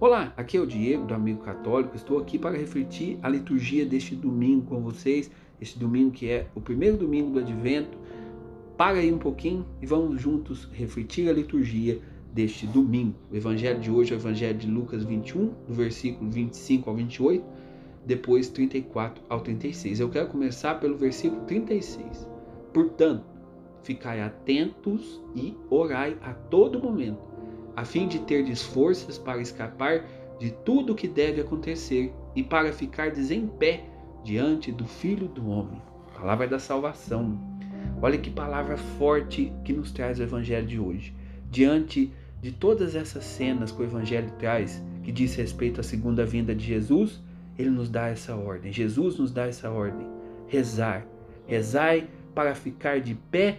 Olá, aqui é o Diego do Amigo Católico. Estou aqui para refletir a liturgia deste domingo com vocês. Este domingo que é o primeiro domingo do Advento. Para aí um pouquinho e vamos juntos refletir a liturgia deste domingo. O evangelho de hoje é o evangelho de Lucas 21, do versículo 25 ao 28, depois 34 ao 36. Eu quero começar pelo versículo 36. Portanto, ficai atentos e orai a todo momento a fim de terdes forças para escapar de tudo o que deve acontecer e para ficardes em pé diante do Filho do Homem. Palavra da salvação. Olha que palavra forte que nos traz o Evangelho de hoje. Diante de todas essas cenas que o Evangelho traz, que diz respeito à segunda vinda de Jesus, ele nos dá essa ordem. Jesus nos dá essa ordem. Rezar. Rezai para ficar de pé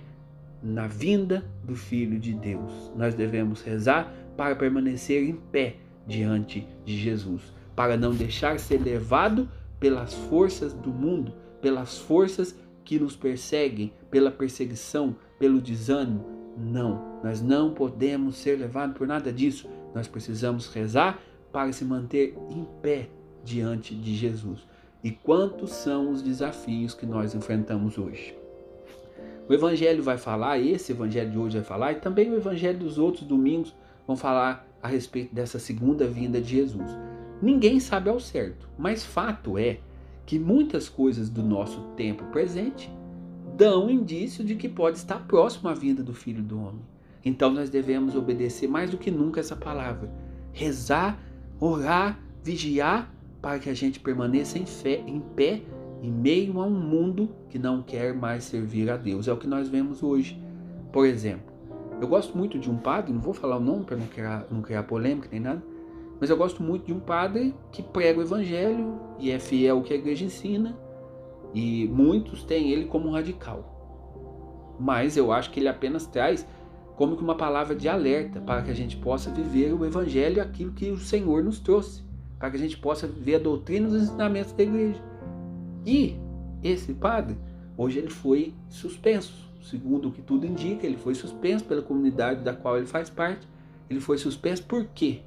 na vinda do Filho de Deus. Nós devemos rezar para permanecer em pé diante de Jesus, para não deixar ser levado pelas forças do mundo, pelas forças que nos perseguem, pela perseguição, pelo desânimo. Não, nós não podemos ser levados por nada disso. Nós precisamos rezar para se manter em pé diante de Jesus. E quantos são os desafios que nós enfrentamos hoje? O Evangelho vai falar, esse Evangelho de hoje vai falar, e também o Evangelho dos outros domingos vão falar a respeito dessa segunda vinda de Jesus. Ninguém sabe ao certo, mas fato é que muitas coisas do nosso tempo presente dão indício de que pode estar próximo à vinda do Filho do Homem. Então nós devemos obedecer mais do que nunca essa palavra, rezar, orar, vigiar para que a gente permaneça em fé, em pé em meio a um mundo que não quer mais servir a Deus. É o que nós vemos hoje. Por exemplo, eu gosto muito de um padre, não vou falar o nome para não criar, não criar polêmica nem nada, mas eu gosto muito de um padre que prega o evangelho e é fiel ao que a igreja ensina, e muitos têm ele como radical. Mas eu acho que ele apenas traz como que uma palavra de alerta para que a gente possa viver o evangelho aquilo que o Senhor nos trouxe, para que a gente possa viver a doutrina e os ensinamentos da igreja. E esse padre, hoje ele foi suspenso. Segundo o que tudo indica, ele foi suspenso pela comunidade da qual ele faz parte. Ele foi suspenso por quê?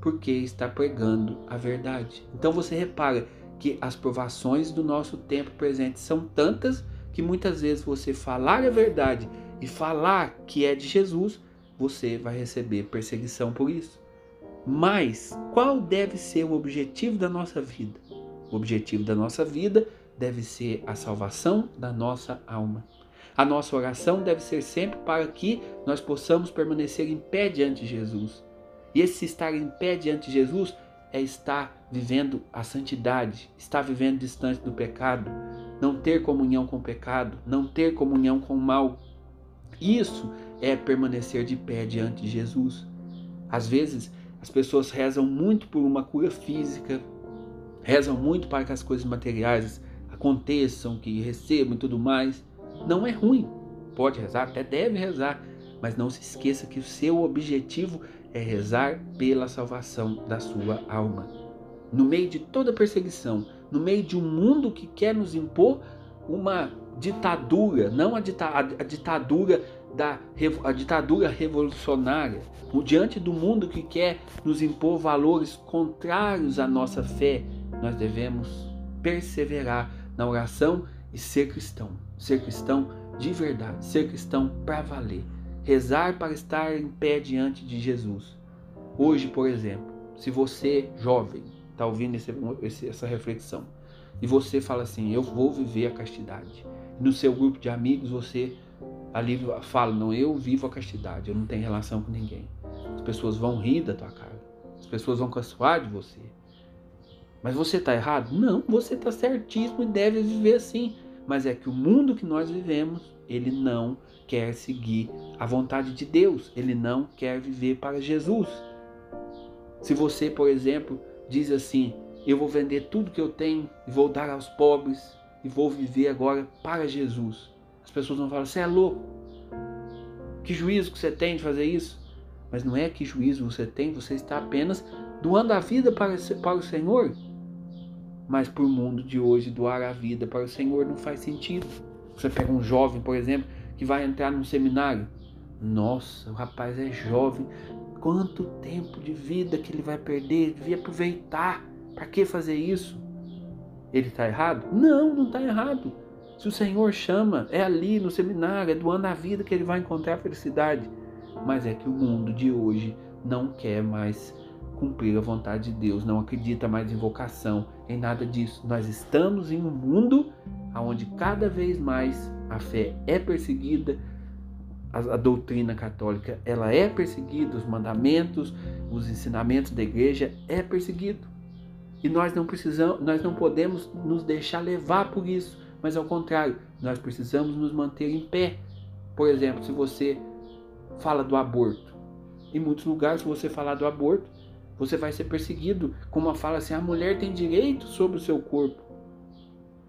Porque está pregando a verdade. Então você repara que as provações do nosso tempo presente são tantas que muitas vezes você falar a verdade e falar que é de Jesus, você vai receber perseguição por isso. Mas qual deve ser o objetivo da nossa vida? O objetivo da nossa vida deve ser a salvação da nossa alma. A nossa oração deve ser sempre para que nós possamos permanecer em pé diante de Jesus. E esse estar em pé diante de Jesus é estar vivendo a santidade, estar vivendo distante do pecado, não ter comunhão com o pecado, não ter comunhão com o mal. Isso é permanecer de pé diante de Jesus. Às vezes, as pessoas rezam muito por uma cura física, rezam muito para que as coisas materiais aconteçam, que recebam e tudo mais. Não é ruim. Pode rezar, até deve rezar, mas não se esqueça que o seu objetivo é rezar pela salvação da sua alma. No meio de toda perseguição, no meio de um mundo que quer nos impor uma ditadura, não a, dita a ditadura da a ditadura revolucionária, diante do mundo que quer nos impor valores contrários à nossa fé, nós devemos perseverar na oração e ser cristão. Ser cristão de verdade, ser cristão para valer. Rezar para estar em pé diante de Jesus. Hoje, por exemplo, se você, jovem, está ouvindo esse, essa reflexão, e você fala assim: Eu vou viver a castidade. No seu grupo de amigos, você ali fala: Não, eu vivo a castidade, eu não tenho relação com ninguém. As pessoas vão rir da tua cara, as pessoas vão caçoar de você, mas você está errado? Não, você está certíssimo e deve viver assim. Mas é que o mundo que nós vivemos, ele não quer seguir a vontade de Deus. Ele não quer viver para Jesus. Se você, por exemplo, diz assim: Eu vou vender tudo que eu tenho e vou dar aos pobres e vou viver agora para Jesus. As pessoas vão falar: Você é louco? Que juízo que você tem de fazer isso? Mas não é que juízo você tem, você está apenas doando a vida para, para o Senhor. Mas para o mundo de hoje, doar a vida para o Senhor não faz sentido. Você pega um jovem, por exemplo, que vai entrar num seminário. Nossa, o rapaz é jovem, Quanto tempo de vida que ele vai perder? Devia aproveitar. Para que fazer isso? Ele está errado? Não, não está errado. Se o Senhor chama, é ali no seminário, é doando a vida que ele vai encontrar a felicidade. Mas é que o mundo de hoje não quer mais cumprir a vontade de Deus, não acredita mais em vocação, em nada disso. Nós estamos em um mundo onde cada vez mais a fé é perseguida, a, doutrina católica ela é perseguida, os mandamentos, os ensinamentos da igreja é perseguido. E nós não precisamos, nós não podemos nos deixar levar por isso, mas ao contrário, nós precisamos nos manter em pé. Por exemplo, se você fala do aborto, em muitos lugares, se você falar do aborto, você vai ser perseguido com uma fala assim: a mulher tem direito sobre o seu corpo.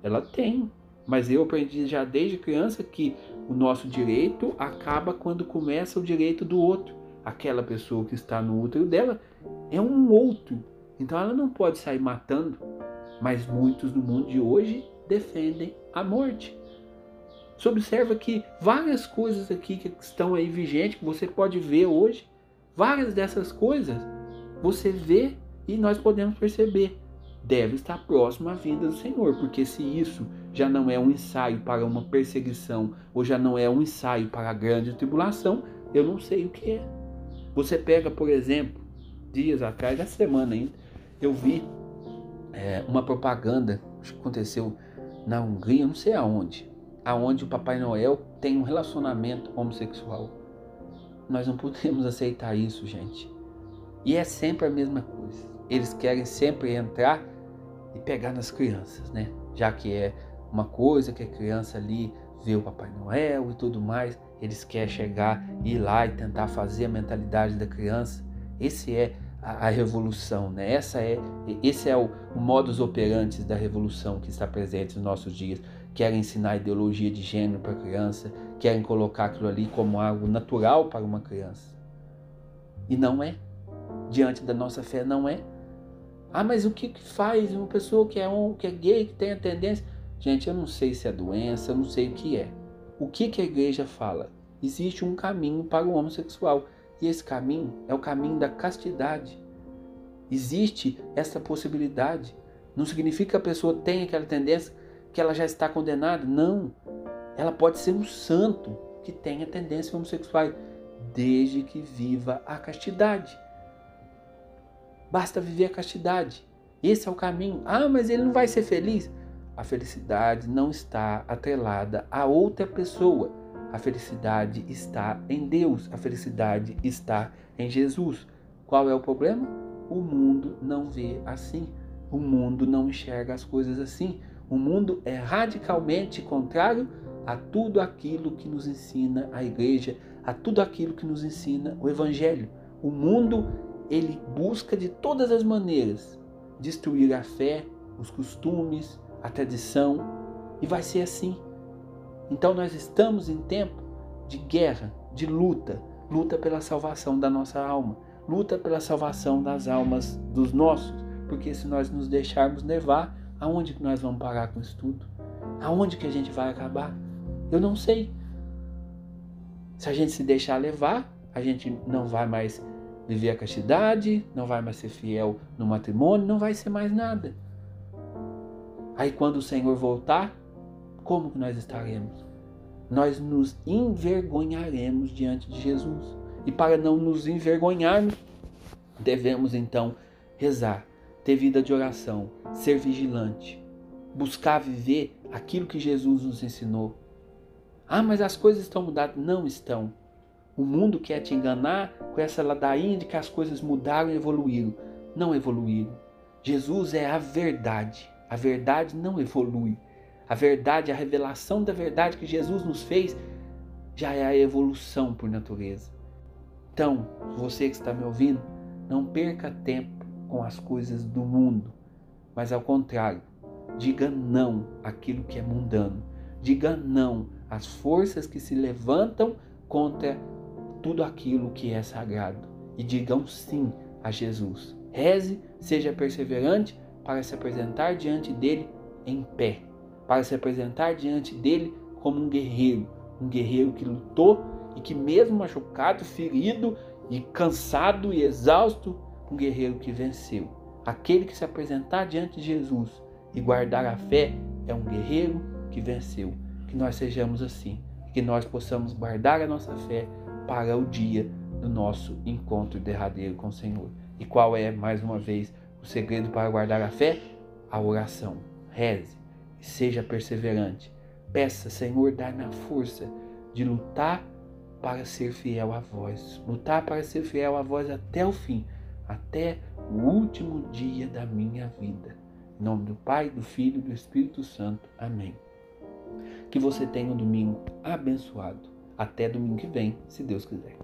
Ela tem, mas eu aprendi já desde criança que o nosso direito acaba quando começa o direito do outro. Aquela pessoa que está no útero dela é um outro. Então ela não pode sair matando. Mas muitos no mundo de hoje defendem a morte. Você observa que várias coisas aqui que estão aí vigentes, que você pode ver hoje, várias dessas coisas você vê e nós podemos perceber. Deve estar próximo à vinda do Senhor, porque se isso já não é um ensaio para uma perseguição, ou já não é um ensaio para a grande tribulação, eu não sei o que é. Você pega, por exemplo, dias atrás, essa semana ainda, eu vi é, uma propaganda, acho que aconteceu na Hungria, não sei aonde, aonde o Papai Noel tem um relacionamento homossexual. Nós não podemos aceitar isso, gente. E é sempre a mesma coisa. Eles querem sempre entrar e pegar nas crianças, né? Já que é uma coisa que a criança ali vê o Papai Noel e tudo mais, eles querem chegar e ir lá e tentar fazer a mentalidade da criança. Esse é a, a revolução, né? Essa é, esse é o, o modus operandi da revolução que está presente nos nossos dias. Querem ensinar ideologia de gênero para a criança, querem colocar aquilo ali como algo natural para uma criança. E não é diante da nossa fé, não é? Ah, mas o que faz uma pessoa que é um, que é gay, que tem a tendência? Gente, eu não sei se é doença, eu não sei o que é. O que, que a igreja fala? Existe um caminho para o homossexual. E esse caminho é o caminho da castidade. Existe essa possibilidade. Não significa que a pessoa tem aquela tendência que ela já está condenada. Não. Ela pode ser um santo que tenha tendência homossexual, desde que viva a castidade. Basta viver a castidade. Esse é o caminho. Ah, mas ele não vai ser feliz. A felicidade não está atrelada a outra pessoa. A felicidade está em Deus. A felicidade está em Jesus. Qual é o problema? O mundo não vê assim. O mundo não enxerga as coisas assim. O mundo é radicalmente contrário a tudo aquilo que nos ensina a igreja, a tudo aquilo que nos ensina o evangelho. O mundo ele busca de todas as maneiras destruir a fé, os costumes, a tradição, e vai ser assim. Então nós estamos em tempo de guerra, de luta, luta pela salvação da nossa alma, luta pela salvação das almas dos nossos, porque se nós nos deixarmos levar, aonde que nós vamos parar com isso tudo? Aonde que a gente vai acabar? Eu não sei. Se a gente se deixar levar, a gente não vai mais viver a castidade, não vai mais ser fiel no matrimônio, não vai ser mais nada. Aí quando o Senhor voltar, como que nós estaremos? Nós nos envergonharemos diante de Jesus. E para não nos envergonharmos, devemos então rezar, ter vida de oração, ser vigilante, buscar viver aquilo que Jesus nos ensinou. Ah, mas as coisas estão mudadas. Não estão. O mundo quer te enganar com essa ladainha de que as coisas mudaram e evoluíram. Não evoluíram. Jesus é a verdade. A verdade não evolui. A verdade, a revelação da verdade que Jesus nos fez, já é a evolução por natureza. Então, você que está me ouvindo, não perca tempo com as coisas do mundo, mas ao contrário, diga não àquilo que é mundano. Diga não às forças que se levantam contra tudo aquilo que é sagrado e digam sim a Jesus. Reze, seja perseverante para se apresentar diante dele em pé, para se apresentar diante dele como um guerreiro, um guerreiro que lutou e que, mesmo machucado, ferido E cansado e exausto, um guerreiro que venceu. Aquele que se apresentar diante de Jesus e guardar a fé é um guerreiro que venceu. Que nós sejamos assim, que nós possamos guardar a nossa fé para o dia do nosso encontro derradeiro com o Senhor. E qual é, mais uma vez, o segredo para guardar a fé? A oração. Reze seja perseverante. Peça, Senhor, dá-me a força de lutar para ser fiel a vós. Lutar para ser fiel a vós até o fim, até o último dia da minha vida. Em nome do Pai, do Filho e do Espírito Santo. Amém. Que você tenha um domingo abençoado. Até domingo que vem, se Deus quiser.